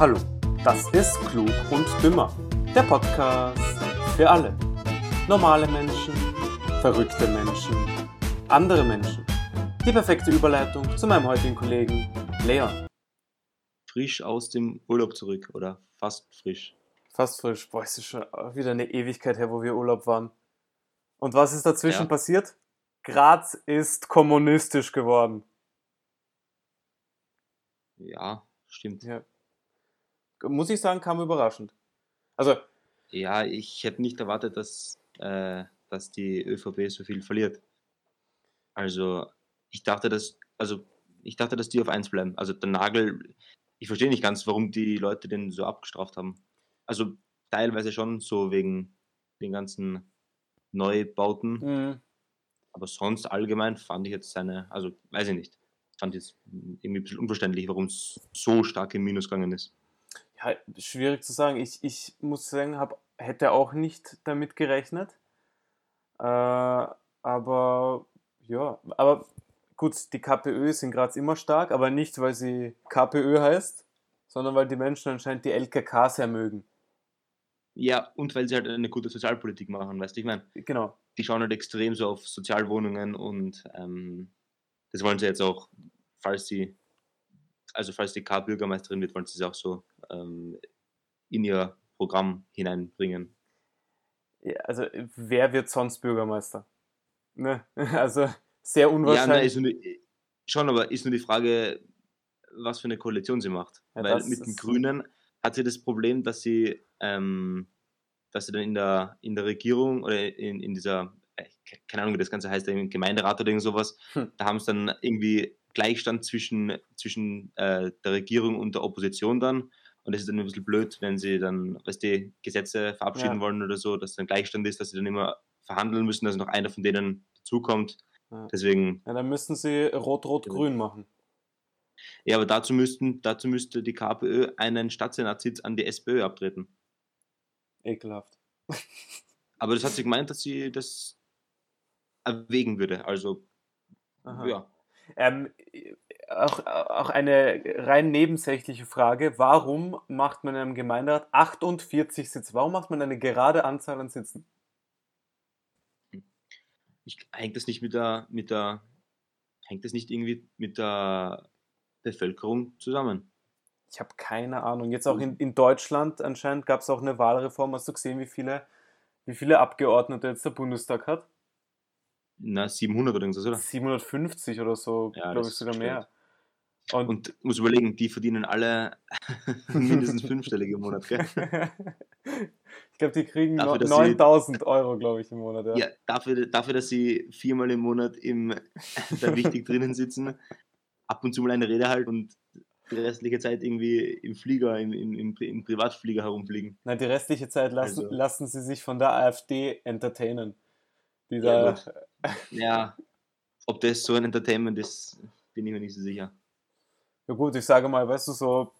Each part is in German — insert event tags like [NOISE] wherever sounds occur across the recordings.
Hallo, das ist Klug und Dümmer, der Podcast für alle. Normale Menschen, verrückte Menschen, andere Menschen. Die perfekte Überleitung zu meinem heutigen Kollegen Leon. Frisch aus dem Urlaub zurück oder fast frisch. Fast frisch. Boah, es ist schon wieder eine Ewigkeit her, wo wir Urlaub waren. Und was ist dazwischen Ja. passiert? Graz ist kommunistisch geworden. Ja, stimmt. Ja. Muss ich sagen, kam überraschend. Also, Ja, ich hätte nicht erwartet, dass, äh, dass die ÖVP so viel verliert. Also, ich dachte, dass, also, ich dachte, dass die auf 1 bleiben. Also, der Nagel, ich verstehe nicht ganz, warum die Leute den so abgestraft haben. Also, teilweise schon so wegen den ganzen Neubauten, mh, aber sonst allgemein fand ich jetzt seine, also, weiß ich nicht, fand ich jetzt irgendwie ein bisschen unverständlich, warum es so stark im Minus gegangen ist. Ja, schwierig zu sagen. Ich, ich muss sagen, hab, hätte auch nicht damit gerechnet. Äh, aber ja, aber gut, die KPÖ in Graz immer stark, aber nicht, weil sie KPÖ heißt, sondern weil die Menschen anscheinend die LKK sehr mögen. Ja, und weil sie halt eine gute Sozialpolitik machen, weißt du, ich meine, Genau. die schauen halt extrem so auf Sozialwohnungen und ähm, das wollen sie jetzt auch, falls sie, also falls die K-Bürgermeisterin wird, wollen sie es auch so ähm, in ihr Programm hineinbringen. Ja, also, wer wird sonst Bürgermeister? Ne? [LAUGHS] Also, sehr Ja, nein, unwahrscheinlich. ist nur die, schon, aber ist nur die Frage, was für eine Koalition sie macht. Ja, Weil mit den Grünen hat sie das Problem, dass sie, ähm, dass sie dann in der, in der Regierung oder in, in dieser, äh, ke- keine Ahnung, wie das Ganze heißt, im Gemeinderat oder irgend sowas, Hm. da haben sie dann irgendwie Gleichstand zwischen, zwischen äh, der Regierung und der Opposition dann. Und das ist dann ein bisschen blöd, wenn sie dann, weißt du, Gesetze verabschieden Ja. wollen oder so, dass dann Gleichstand ist, dass sie dann immer verhandeln müssen, dass noch einer von denen dazukommt. Ja. Deswegen Ja, dann müssten sie Rot-Rot-Grün machen. ja, aber dazu, müssten, dazu müsste die KPÖ einen Stadtsenatssitz an die SPÖ abtreten. Ekelhaft. [LAUGHS] Aber das hat sie gemeint, dass sie das erwägen würde. Also, Aha. ja. Ähm, auch, auch eine rein nebensächliche Frage. Warum macht man in einem Gemeinderat 48 Sitze? Warum macht man eine gerade Anzahl an Sitzen? Ich, hängt das nicht mit der, mit der, hängt das nicht irgendwie mit der Bevölkerung zusammen? Ich habe keine Ahnung. Jetzt auch in, in Deutschland anscheinend gab es auch eine Wahlreform. Hast du gesehen, wie viele, wie viele Abgeordnete jetzt der Bundestag hat? Na, 700 oder irgendwas, oder? 750 oder so, Ja, glaube ich sogar gestört. mehr. Und, Und muss überlegen, die verdienen alle [LAUGHS] mindestens fünfstellig im Monat, gell? [LAUGHS] ich glaube, die kriegen Dafür, no- dass sie- 9000 Euro, glaube ich, im Monat. Ja. Ja, dafür, dafür, dass sie viermal im Monat im, [LAUGHS] da wichtig drinnen sitzen, ab und zu mal eine Rede halten und die restliche Zeit irgendwie im Flieger, im, im, im, im Privatflieger herumfliegen. Na, die restliche Zeit lassen, Also- lassen sie sich von der AfD entertainen. Die Ja. [LAUGHS] Ja, ob das so ein Entertainment ist, bin ich mir nicht so sicher. ja gut, ich sage mal, weißt du, so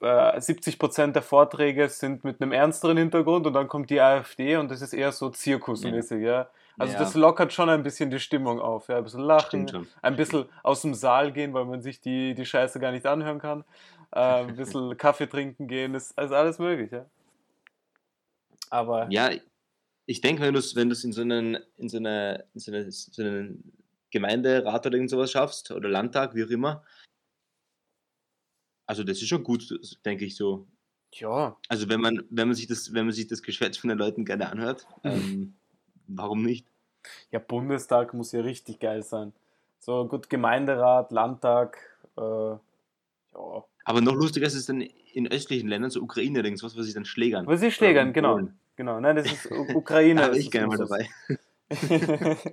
äh, 70% der Vorträge sind mit einem ernsteren Hintergrund und dann kommt die AfD und das ist eher so zirkusmäßig, ja. Also Ja. das lockert schon ein bisschen die Stimmung auf, ja. Ein bisschen lachen, ein bisschen aus dem Saal gehen, weil man sich die, die Scheiße gar nicht anhören kann. Äh, ein bisschen [LAUGHS] Kaffee trinken gehen, ist also alles möglich, ja. Aber Ja, ich denke, wenn du es wenn du's in, so einen, in, so eine, in so, eine, so einen Gemeinderat oder irgend sowas schaffst, oder Landtag, wie auch immer, also das ist schon gut, denke ich so. ja, Also wenn man, wenn man sich das, wenn man sich das Geschwätz von den Leuten gerne anhört, [LAUGHS] ähm, warum nicht? Ja, Bundestag muss ja richtig geil sein. So gut, Gemeinderat, Landtag, äh, ja. Aber noch lustiger ist es dann in östlichen Ländern, so Ukraine, denkst was, was ich dann schlägern. Was sie schlägern, genau. Polen. Genau, nein, das ist [LAUGHS] Ukraine. Da ich gerne mal dabei. [LAUGHS]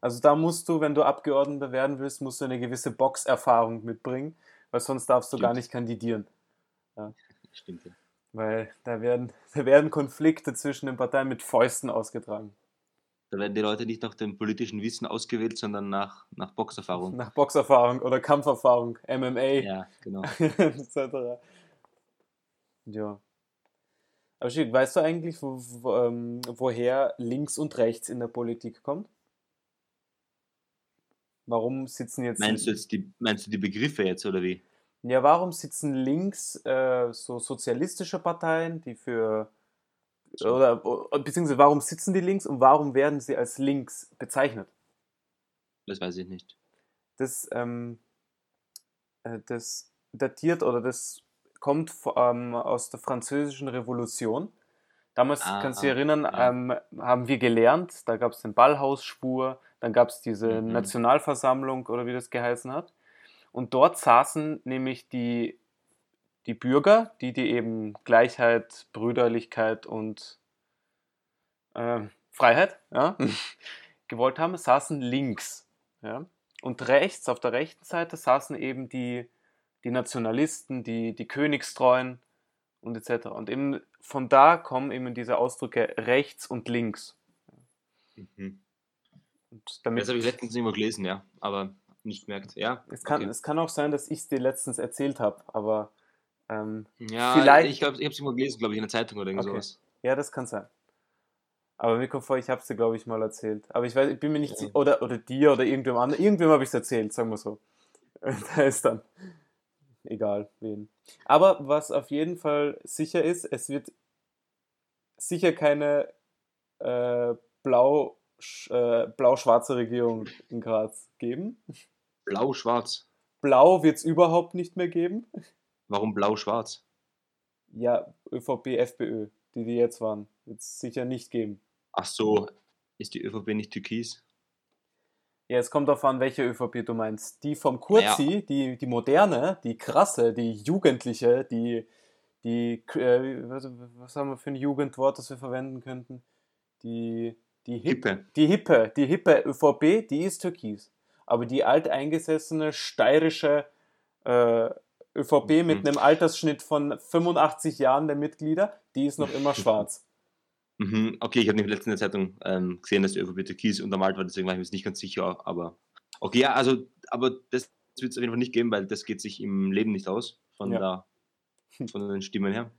also da musst du, wenn du Abgeordneter werden willst, musst du eine gewisse Boxerfahrung mitbringen, weil sonst darfst du gar Stimmt. nicht kandidieren. Stimmt. ja. Weil da werden, [LAUGHS] da werden Konflikte zwischen den Parteien mit Fäusten ausgetragen. Da werden die Leute nicht nach dem politischen Wissen ausgewählt, sondern nach, nach Boxerfahrung. Nach Boxerfahrung oder Kampferfahrung, MMA. Ja, genau. etc. Ja. Aber schick, weißt du eigentlich, wo, wo, ähm, woher links und rechts in der Politik kommt? Warum sitzen jetzt. Meinst du jetzt die, meinst du die Begriffe jetzt oder wie? Ja, warum sitzen links äh, so sozialistische Parteien, die für oder beziehungsweise warum sitzen die links und warum werden sie als links bezeichnet? Das weiß ich nicht. Das, ähm, äh, das datiert oder das kommt ähm, aus der französischen Revolution. Damals, ah, kannst du dich erinnern, ja. ähm, haben wir gelernt, da gab es den Ballhausschwur, dann gab es diese mhm. Nationalversammlung oder wie das geheißen hat. Und dort saßen nämlich die, die Bürger, die, die eben Gleichheit, Brüderlichkeit und äh, Freiheit ja, [LAUGHS] gewollt haben, saßen links. Ja. Und rechts, auf der rechten Seite, saßen eben die, die Nationalisten, die, die Königstreuen und etc. Und eben von da kommen eben diese Ausdrücke rechts und links. Mhm. Und damit, das habe ich letztens immer gelesen, ja, aber nicht gemerkt. Ja, es kann, okay. es kann auch sein, dass ich es dir letztens erzählt habe, aber ähm, ja, vielleicht. Ich glaube, ich habe es immer gelesen, glaube ich, in der Zeitung oder irgend okay. sowas. Ja, das kann sein. Aber mir kommt vor, ich habe es dir, glaube ich, mal erzählt. Aber ich weiß, ich bin mir nicht ja. oder, oder dir oder irgendwem anderen. Irgendwem habe ich es erzählt, sagen wir so. [LAUGHS] da ist dann egal wen. Aber was auf jeden Fall sicher ist, es wird sicher keine äh, blau äh, blau-schwarze Regierung in Graz geben. Blau-schwarz. Blau wird es überhaupt nicht mehr geben. Warum blau-schwarz? Ja, ÖVP, FPÖ, die die jetzt waren, wird es sicher nicht geben. Ach so, ist die ÖVP nicht türkis? Ja, es kommt darauf an, welche ÖVP du meinst. Die vom Kurzi, ja. die, die moderne, die krasse, die jugendliche, die, die äh, was, was haben wir für ein Jugendwort, das wir verwenden könnten? Die die hippe. Die hippe, die hippe ÖVP, die ist türkis. Aber die alteingesessene steirische äh, ÖVP mhm. mit einem Altersschnitt von 85 Jahren der Mitglieder, die ist noch immer [LAUGHS] schwarz. Mhm. Okay, ich habe nicht letztens in der Zeitung ähm, gesehen, dass die ÖVP türkis untermalt war, deswegen war ich mir nicht ganz sicher, aber okay, ja, also, aber das wird es auf jeden Fall nicht geben, weil das geht sich im Leben nicht aus, von, ja. der, von den Stimmen her.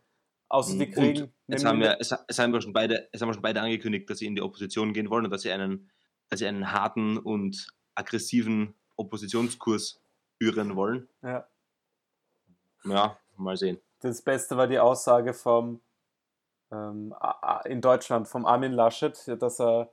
Außer die kriegen. Es haben, ja, es, es, haben wir schon beide, es haben wir schon beide angekündigt, dass sie in die Opposition gehen wollen und dass sie einen, dass sie einen harten und aggressiven Oppositionskurs führen wollen. Ja. Ja, mal sehen. Das Beste war die Aussage vom ähm, in Deutschland vom Armin Laschet, dass er,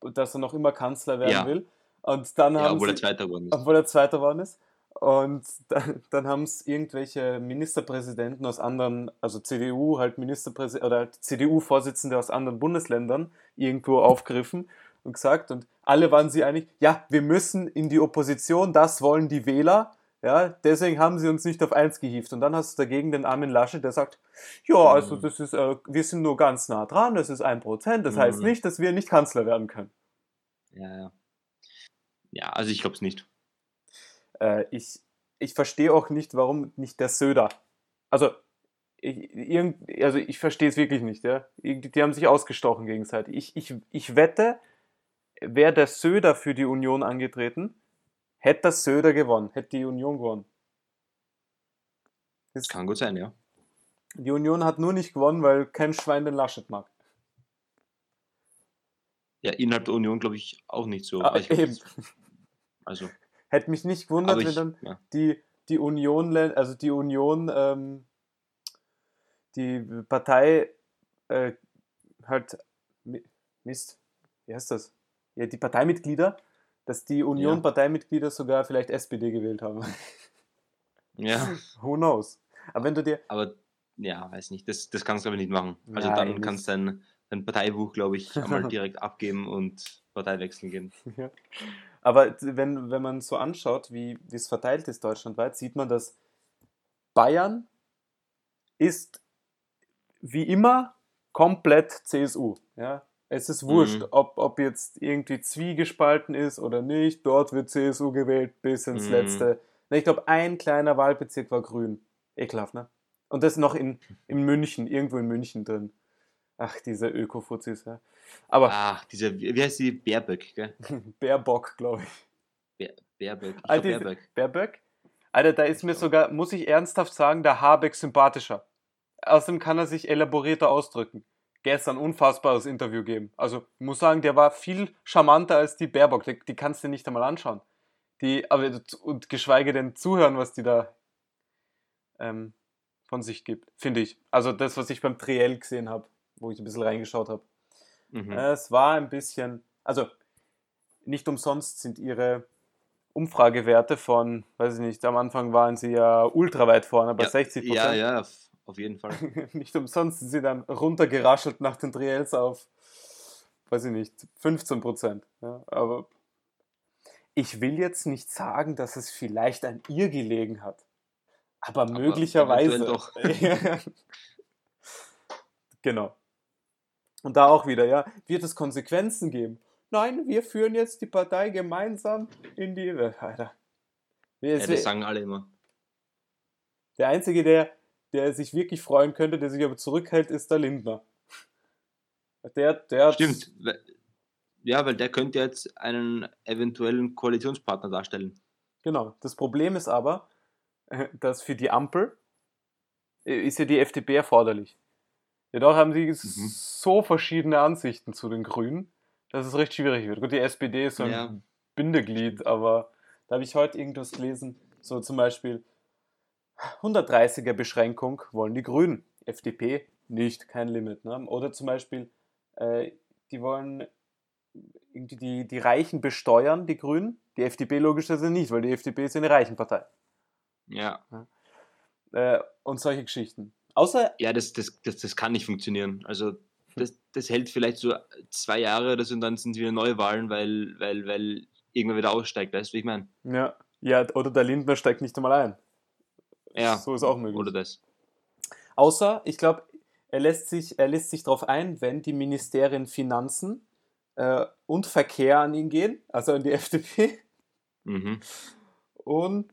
dass er noch immer Kanzler werden ja. will. Und dann ja, haben obwohl sie, er Zweiter geworden ist. Obwohl er Zweiter geworden ist. Und dann, dann haben es irgendwelche Ministerpräsidenten aus anderen, also CDU, halt Ministerpräsident oder CDU-Vorsitzende aus anderen Bundesländern irgendwo aufgegriffen und gesagt. Und alle waren sie einig, ja, wir müssen in die Opposition, das wollen die Wähler. Ja, deswegen haben sie uns nicht auf eins gehievt. Und dann hast du dagegen den Armin Laschet, der sagt, ja, also mhm. das ist, äh, wir sind nur ganz nah dran, das ist ein Prozent, das mhm. heißt nicht, dass wir nicht Kanzler werden können. Ja, ja. Ja, also ich glaube es nicht. Äh, ich ich verstehe auch nicht, warum nicht der Söder. Also, ich, irgend, also ich verstehe es wirklich nicht. Ja? Die, die haben sich ausgestochen gegenseitig. Ich, ich, ich wette, wäre der Söder für die Union angetreten, hätte der Söder gewonnen, hätte die Union gewonnen. Das kann gut sein, ja. Die Union hat nur nicht gewonnen, weil kein Schwein den Laschet mag. Ja, innerhalb der Union glaube ich auch nicht so. Ah, eben. Also. Hätte mich nicht gewundert, ich, wenn dann ja. die, die Union, also die Union, ähm, die Partei äh, halt, Mist, wie heißt das? Ja, die Parteimitglieder, dass die Union-Parteimitglieder sogar vielleicht SPD gewählt haben. [LAUGHS] Ja. Who knows? Aber wenn du dir. Aber ja, weiß nicht, das, das kannst du aber nicht machen. Also ja, dann kannst du dein, dein Parteibuch, glaube ich, einmal [LAUGHS] direkt abgeben und Partei wechseln gehen. Ja. Aber wenn, wenn man so anschaut, wie, wie es verteilt ist deutschlandweit, sieht man, dass Bayern ist wie immer komplett CSU. Ja? Es ist wurscht, mhm. ob, ob jetzt irgendwie zwiegespalten ist oder nicht. Dort wird CSU gewählt bis ins mhm. letzte. Ich glaube, ein kleiner Wahlbezirk war grün. Ekelhaft, ne? Und das noch in, in München, irgendwo in München drin. Ach, diese Öko-Fuzis, ja. Aber. Ach, diese, wie heißt die? Bärböck, gell? [LAUGHS] Bärbock, glaube ich. Bär, Bärböck. Ich Alter, Bärböck. Bärböck? Alter, da ist mir sogar, muss ich ernsthaft sagen, der Habeck sympathischer. Außerdem kann er sich elaborierter ausdrücken. Gestern ein unfassbares Interview geben. Also, ich muss sagen, der war viel charmanter als die Bärbock. Die, die kannst du dir nicht einmal anschauen. Die, aber, und geschweige denn zuhören, was die da ähm, von sich gibt, finde ich. Also das, was ich beim Triell gesehen habe, wo ich ein bisschen reingeschaut habe. Mhm. Es war ein bisschen, also nicht umsonst sind ihre Umfragewerte von, weiß ich nicht, am Anfang waren sie ja ultra weit vorne, bei ja, 60 ja, Prozent. ja, auf, auf jeden Fall. [LAUGHS] nicht umsonst sind sie dann runtergeraschelt nach den Triels auf, weiß ich nicht, 15 Prozent. Ja, aber ich will jetzt nicht sagen, dass es vielleicht an ihr gelegen hat. Aber, möglicherweise. eventuell doch. [LAUGHS] [LAUGHS] genau. Und da auch wieder, ja, wird es Konsequenzen geben? Nein, wir führen jetzt die Partei gemeinsam in die. Alter. Wir- Ja, das sagen alle immer. der Einzige, der, der sich wirklich freuen könnte, der sich aber zurückhält, ist der Lindner. Der, der Stimmt. Ja, weil der könnte jetzt einen eventuellen Koalitionspartner darstellen. Genau. Das Problem ist aber, äh, dass für die Ampel äh, ist ja die FDP erforderlich. Jedoch haben sie so verschiedene Ansichten zu den Grünen, dass es recht schwierig wird. Gut, die SPD ist so ein Ja. Bindeglied, aber da habe ich heute irgendwas gelesen, so zum Beispiel 130er Beschränkung wollen die Grünen, FDP nicht, kein Limit. Ne? Oder zum Beispiel, äh, die wollen irgendwie die, die Reichen besteuern, die Grünen, die FDP logischerweise nicht, weil die FDP ist eine Reichenpartei. Ja. Äh, und solche Geschichten. Außer, Ja, das, das, das, das kann nicht funktionieren. Also das, das hält vielleicht so zwei Jahre oder so und dann sind wieder Neuwahlen, weil, weil, weil irgendwer wieder aussteigt, weißt du, wie ich meine? ja, ja, oder der Lindner steigt nicht einmal ein. Ja. So ist auch möglich. Oder das. Außer, ich glaube, er lässt sich, er lässt sich darauf ein, wenn die Ministerien Finanzen äh, und Verkehr an ihn gehen, also an die [LAUGHS] FDP. Mhm. Und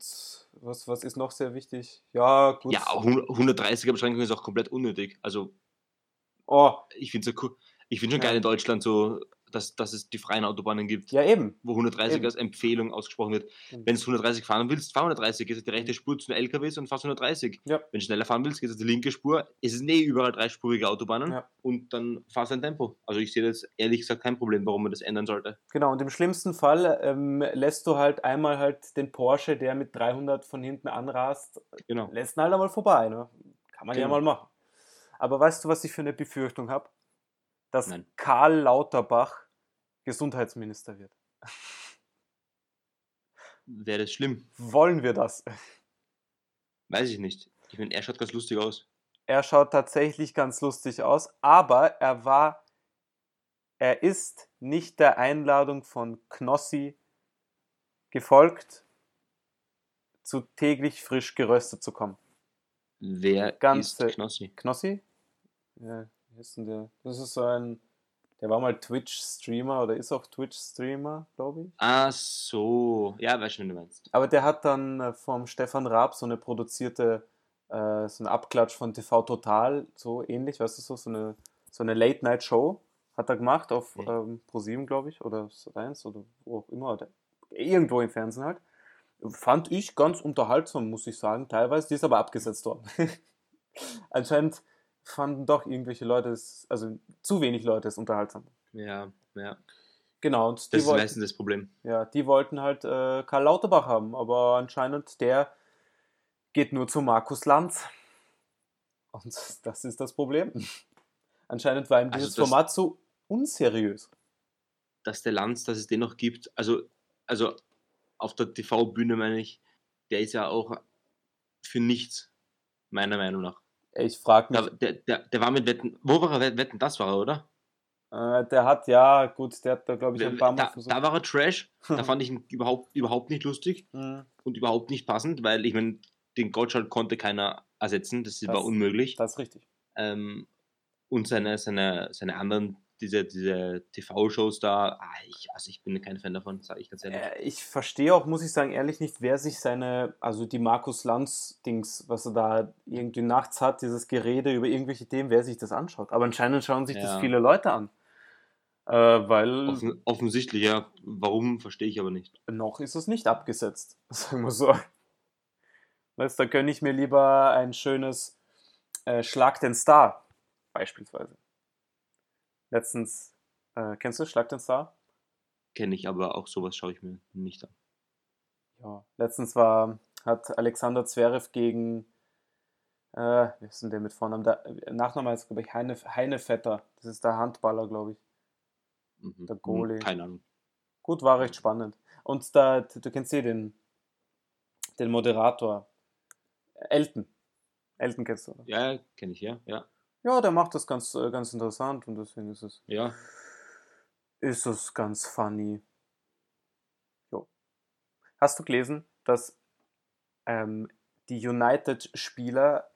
was, was ist noch sehr wichtig? Ja, gut. Ja, 130er Beschränkung ist auch komplett unnötig. Also Oh, ich finde so cool. Ich finde schon Ja. geil in Deutschland so, dass, dass es die freien Autobahnen gibt, ja eben. wo 130 Eben. als Empfehlung ausgesprochen wird. Mhm. Wenn du 130 fahren willst, fahr 130, geht es die rechte Spur zu den LKWs und fahrst 130. Ja. Wenn du schneller fahren willst, geht es die linke Spur. Es sind eh überall dreispurige Autobahnen Ja. und dann fahrst du ein Tempo. Also ich sehe das ehrlich gesagt kein Problem, warum man das ändern sollte. Genau, und im schlimmsten Fall ähm, lässt du halt einmal halt den Porsche, der mit 300 von hinten anrast, Genau. lässt ihn halt einmal vorbei. Ne? Kann man ja Genau. mal machen. Aber weißt du, was ich für eine Befürchtung habe? Dass Nein. Karl Lauterbach Gesundheitsminister wird. Wäre das schlimm? Wollen wir das? Weiß ich nicht. Ich meine, er schaut ganz lustig aus. Er schaut tatsächlich ganz lustig aus, aber er war, er ist nicht der Einladung von Knossi gefolgt, zu täglich frisch geröstet zu kommen. Wer Ganze- ist Knossi? Knossi? Ja, wie ist denn der? Das ist so ein, der war mal Twitch-Streamer oder ist auch Twitch-Streamer, glaube ich. Ah, so. Ja, weiß schon, wie du meinst. Aber der hat dann äh, vom Stefan Raab so eine produzierte, äh, so eine Abklatsch von TV Total, so ähnlich, weißt du, so, so eine, so eine Late-Night-Show hat er gemacht auf Okay. ähm, ProSieben, glaube ich, oder Sat1 oder wo auch immer, oder irgendwo im Fernsehen halt. Fand ich ganz unterhaltsam, muss ich sagen, teilweise. Die ist aber abgesetzt worden. [LAUGHS] Anscheinend fanden doch irgendwelche Leute es, also zu wenig Leute es unterhaltsam. Ja, ja. Genau, und Das ist wollten, meistens das Problem. ja, die wollten halt äh, Karl Lauterbach haben, aber anscheinend der geht nur zu Markus Lanz. Und das ist das Problem. [LAUGHS] Anscheinend war ihm Also dieses das- Format so unseriös. Dass der Lanz, dass es den noch gibt, also, also auf der TV-Bühne meine ich, der ist ja auch für nichts, meiner Meinung nach. Ich frage mich, Der, der, der, war mit Wetten, wo war er? Wett- Wetten, das war er, oder? äh, der hat, ja, gut, der hat da, glaube ich, ein paar Mal Da, versucht. da war er Trash, da [LAUGHS] fand ich ihn überhaupt, überhaupt nicht lustig Mhm, und überhaupt nicht passend, weil ich meine, den Gottschalk konnte keiner ersetzen, das, Das- war unmöglich. das ist richtig. Ähm, und seine, seine, seine anderen, diese, diese TV-Shows da, ah, ich, also ich bin kein Fan davon, sage ich ganz ehrlich. Äh, Ich verstehe auch, muss ich sagen, ehrlich nicht, wer sich seine, also die Markus Lanz-Dings, was er da irgendwie nachts hat, dieses Gerede über irgendwelche Themen, wer sich das anschaut. Aber anscheinend schauen sich das Ja. viele Leute an. Äh, weil Offen, offensichtlich, ja. Warum, verstehe ich aber nicht. noch ist es nicht abgesetzt, [LAUGHS] sagen wir so. Weißt, da gönne ich mir lieber ein schönes äh, Schlag den Star, beispielsweise. Letztens, äh, kennst du Schlag den Star? Kenne ich, aber auch sowas schaue ich mir nicht an. Ja, letztens war, hat Alexander Zverev gegen Äh, wie ist denn der mit Vornamen? Der Nachname ist, glaube ich, Heine, Heinevetter. Das ist der Handballer, glaube ich. Mhm. Der Goalie. Hm, Keine Ahnung. Gut, war recht spannend. Und da, du kennst eh den, den Moderator. Elton. Elton kennst du, oder? Ja, kenne ich, ja. Ja. Ja, der macht das ganz, äh, ganz interessant und deswegen ist es, Ja. ist es ganz funny. Jo. Hast du gelesen, dass ähm, die United-Spieler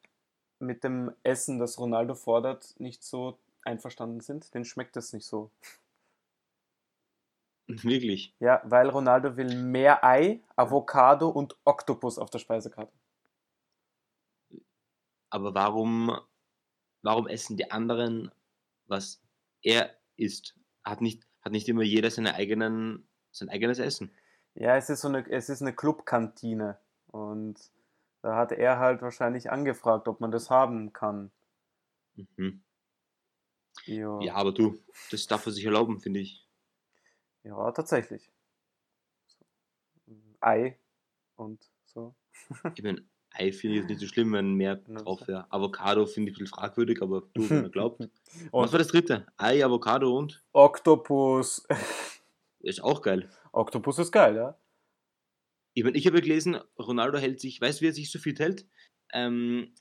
mit dem Essen, das Ronaldo fordert, nicht so einverstanden sind? Den schmeckt es nicht so. [LAUGHS] Wirklich. Ja, weil Ronaldo will mehr Ei, Avocado und Oktopus auf der Speisekarte. Aber warum, warum essen die anderen, was er isst? Hat nicht, hat nicht immer jeder seine eigenen, sein eigenes Essen? Ja, es ist so eine, es ist eine Clubkantine und da hat er halt wahrscheinlich angefragt, ob man das haben kann. Mhm. Jo. Ja, aber du, das darf er sich erlauben, finde ich. Ja, tatsächlich. So. Ei und so. Ich meine, Ei finde ich jetzt nicht so schlimm, wenn mehr drauf wäre. Avocado finde ich ein bisschen fragwürdig, aber du, wenn er glaubt. [LAUGHS] Was war das dritte? Ei, Avocado und? Oktopus. [LAUGHS] Ist auch geil. Oktopus ist geil, ja? Ich, mein, ich habe gelesen, Ronaldo hält sich, weißt du, wie er sich so fit hält? Ähm,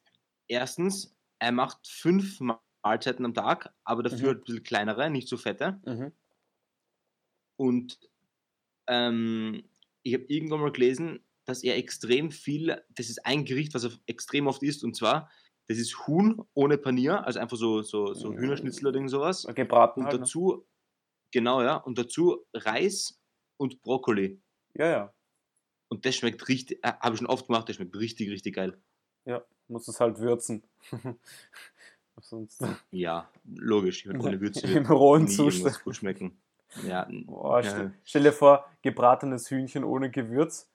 erstens, er macht fünf Mahlzeiten am Tag, aber dafür Mhm. halt ein bisschen kleinere, nicht so fette. Mhm. Und ähm, ich habe irgendwann mal gelesen, dass er extrem viel, das ist ein Gericht, was er extrem oft isst, und zwar, das ist Huhn ohne Panier, also einfach so, so, so Mhm. Hühnerschnitzel oder irgend sowas. Gebraten Und halt, ne? dazu, genau, ja, und dazu Reis und Brokkoli. Ja, ja. Und das schmeckt richtig, äh, habe ich schon oft gemacht, das schmeckt richtig, richtig geil. Ja, muss es halt würzen. [LAUGHS] Sonst Ja, logisch. Ich meine, ohne Würze [LAUGHS] im rohen Zustand. gut schmecken. Ja, Boah, ja. stell, stell dir vor, gebratenes Hühnchen ohne Gewürz,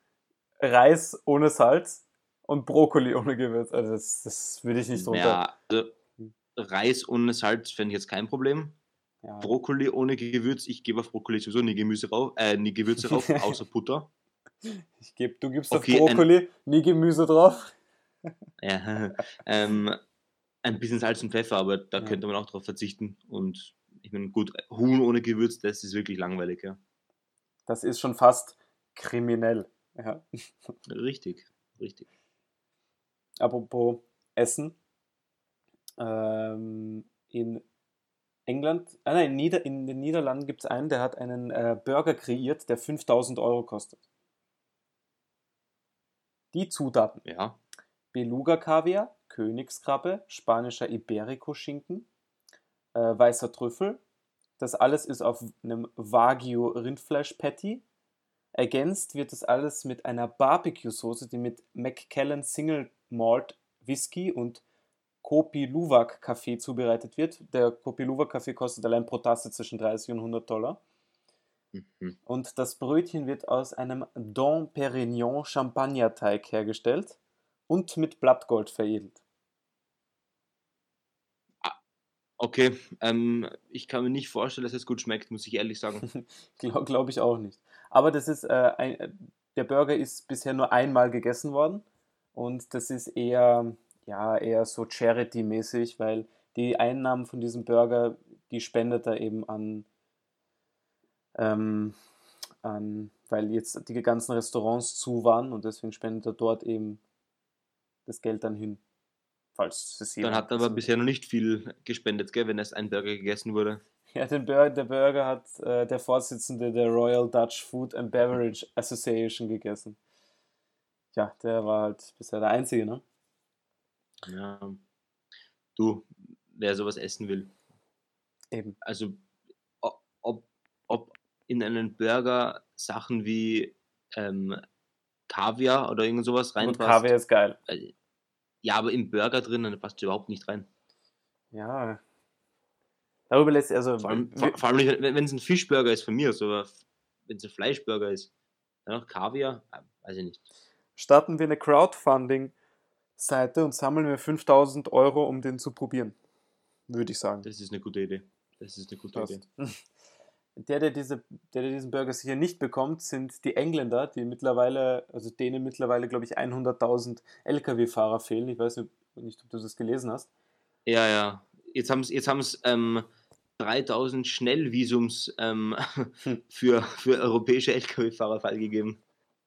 Reis ohne Salz und Brokkoli [LAUGHS] ohne Gewürz. Also das, das würde ich nicht runter. ja also, Reis ohne Salz fände ich jetzt kein Problem. Ja. Brokkoli ohne Gewürz, ich gebe auf Brokkoli sowieso nie Gemüse rauf, äh, nie Gewürze rauf, [LAUGHS] außer Butter. Ich geb, du gibst Okay, auf ein- Brokkoli nie Gemüse drauf. [LAUGHS] Ja, ähm, ein bisschen Salz und Pfeffer, aber da Ja. könnte man auch drauf verzichten. Und ich meine, gut, Huhn ohne Gewürz, das ist wirklich langweilig, ja. Das ist schon fast kriminell. Ja. Richtig, richtig. Apropos Essen. Ähm, in England, ah nein, in, Nieder in den Niederlanden gibt es einen, der hat einen äh, Burger kreiert, der 5000 Euro kostet. Die Zutaten: Ja, Beluga-Kaviar, Königskrabbe, spanischer Iberico-Schinken, äh, weißer Trüffel. Das alles ist auf einem Wagyu-Rindfleisch-Patty. Ergänzt wird das alles mit einer Barbecue-Soße, die mit Macallan Single Malt Whisky und Kopi Luwak Kaffee zubereitet wird. Der Kopi Luwak Kaffee kostet allein pro Tasse zwischen 30 und 100 Dollar. mhm. Und das Brötchen wird aus einem Dom Perignon Champagnerteig hergestellt und mit Blattgold veredelt. Okay, ähm, ich kann mir nicht vorstellen, dass es gut schmeckt, muss ich ehrlich sagen. [LAUGHS] Glaube glaub ich auch nicht. Aber das ist äh, ein, äh, der Burger ist bisher nur einmal gegessen worden und das ist eher ja eher so Charity-mäßig, weil die Einnahmen von diesem Burger die spendet er eben an ähm, an weil jetzt die ganzen Restaurants zu waren und deswegen spendet er dort eben das Geld dann hin, falls es Dann hat er aber bisher noch nicht viel gespendet, gell, wenn erst ein Burger gegessen wurde. [LAUGHS] Ja, den Burger, der Burger hat äh, der Vorsitzende der Royal Dutch Food and Beverage Association gegessen. Ja, der war halt bisher der Einzige, ne? Ja. Du, wer sowas essen will. Eben. Also, ob, ob in einen Burger Sachen wie ähm, Kaviar oder irgend sowas Und reinpasst. Kaviar ist geil. äh, Ja, aber im Burger drin, dann passt überhaupt nicht rein. Ja. Darüber lässt also. Vor allem, vor, vor allem nicht, wenn es ein Fischburger ist von mir, aus, aber wenn es ein Fleischburger ist, dann noch Kaviar, äh, weiß ich nicht. starten wir eine Crowdfunding-Seite und sammeln wir 5000 Euro, um den zu probieren. Würde ich sagen. Das ist eine gute Idee. Das ist eine gute Idee. [LAUGHS] Der, der, diese, der, der diesen Burger sicher nicht bekommt, sind die Engländer, die mittlerweile, also denen mittlerweile, glaube ich, 100.000 Lkw-Fahrer fehlen. Ich weiß nicht, ob du das gelesen hast. Ja, ja. Jetzt haben es jetzt haben's, ähm, 3000 Schnellvisums ähm, Hm. [LAUGHS] für, für europäische Lkw-Fahrer freigegeben.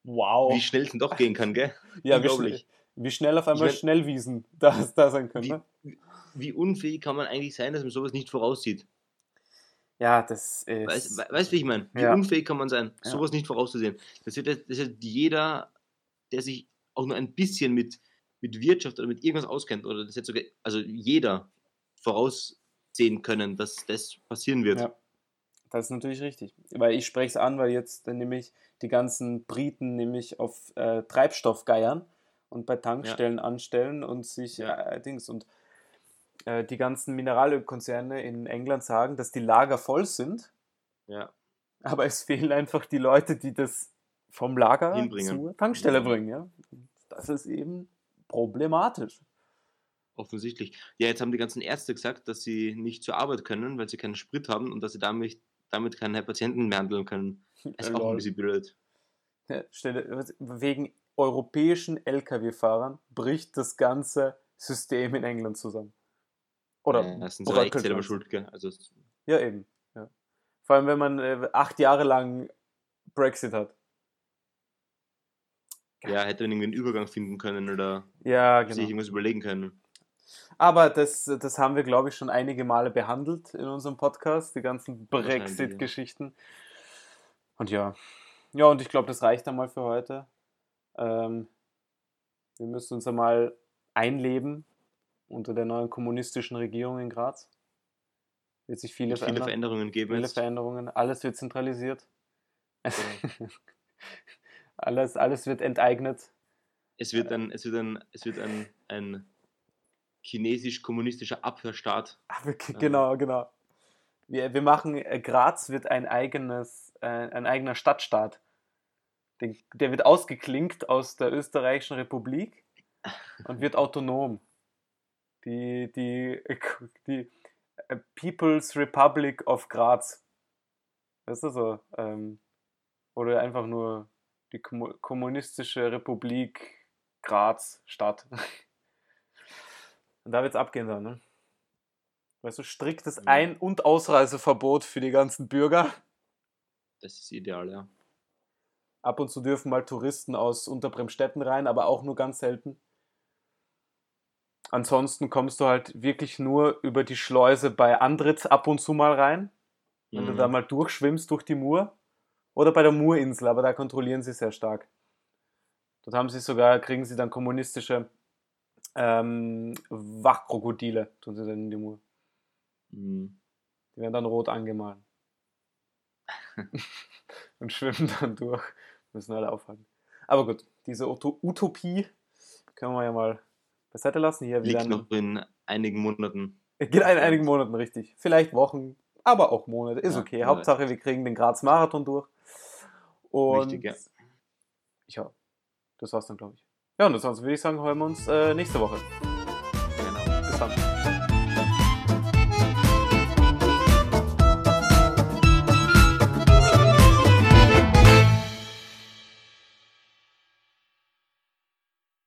Wow. Wie schnell es denn doch gehen kann, gell? ja, wie, unglaublich. schnell, wie schnell auf einmal Ich mein- Schnellwiesen da, da sein können. Wie, Ne? wie unfähig kann man eigentlich sein, dass man sowas nicht voraussieht? Ja, das ist. Weißt du, wie ich meine? Wie Ja. unfähig kann man sein, Ja. sowas nicht vorauszusehen? Das wird, das wird jeder, der sich auch nur ein bisschen mit, mit Wirtschaft oder mit irgendwas auskennt, oder das jetzt sogar, also jeder voraussehen können, dass das passieren wird. Ja. Das ist natürlich richtig. Weil ich spreche es an, weil jetzt nämlich die ganzen Briten nämlich auf äh, Treibstoff geiern und bei Tankstellen anstellen und sich Ja. äh, Dings und äh, die ganzen Mineralölkonzerne in England sagen, dass die Lager voll sind, Ja. aber es fehlen einfach die Leute, die das vom Lager Hinbringen. zur Tankstelle Ja. bringen. Ja? Das ist eben problematisch. Offensichtlich. Ja, jetzt haben die ganzen Ärzte gesagt, dass sie nicht zur Arbeit können, weil sie keinen Sprit haben und dass sie damit, damit keine Patienten mehr handeln können. [LAUGHS] Ist auch ein bisschen blöd. Ja, wegen europäischen Lkw-Fahrern bricht das ganze System in England zusammen. Oder ja, das sind sie bröckelt echt selber schuld, gell? Also, Ja, eben. Ja. Vor allem, wenn man äh, acht Jahre lang Brexit hat. ja, hätte man irgendwie einen Übergang finden können oder Ja, sich genau. irgendwas überlegen können. Aber das, das haben wir, glaube ich, schon einige Male behandelt in unserem Podcast, die ganzen. Brexit-Geschichten. Und ja. Ja, und ich glaube, das reicht einmal für heute. Ähm, wir müssen uns einmal einleben unter der neuen kommunistischen Regierung in Graz. Wird sich viele, viele. Veränderungen geben Viele jetzt. Veränderungen. Alles wird zentralisiert. [LAUGHS] alles, alles wird enteignet. Es wird ein, es wird ein, es wird ein, ein chinesisch-kommunistischer Abhörstaat. Ah, Genau, genau. Wir, wir machen, äh, Graz wird ein eigenes, äh, ein eigener Stadtstaat. Der wird ausgeklinkt aus der österreichischen Republik und wird autonom. Die, die, die äh, People's Republic of Graz. Das ist so. Ähm, oder einfach nur die Kommu- kommunistische Republik Graz Stadt. Und da wird's abgehen dann, ne? Weißt du, striktes. Ein- und Ausreiseverbot für die ganzen Bürger. Das ist ideal, ja. Ab und zu dürfen mal Touristen aus Unterbremstetten rein, aber auch nur ganz selten. Ansonsten kommst du halt wirklich nur über die Schleuse bei Andritz ab und zu mal rein, wenn du Mhm. da mal durchschwimmst durch die Mur. Oder bei der Murinsel, aber da kontrollieren sie sehr stark. Dort haben sie sogar, kriegen sie dann kommunistische ähm, Wachkrokodile, tun sie dann in die Mur. Mhm. Die werden dann rot angemalt. [LAUGHS] und schwimmen dann durch. Müssen alle aufhalten. Aber gut, diese Uto Utopie können wir ja mal beiseite lassen. Hier wieder Liegt noch in einigen Monaten. [LAUGHS] geht in einigen Monaten richtig. Vielleicht Wochen, aber auch Monate. Ist Ja, okay. ja. Hauptsache, wir kriegen den Graz Marathon durch. Und Wichtig, ja. ja, das war's dann, glaube ich. Ja, und ansonsten würde ich sagen, hören wir uns äh, nächste Woche.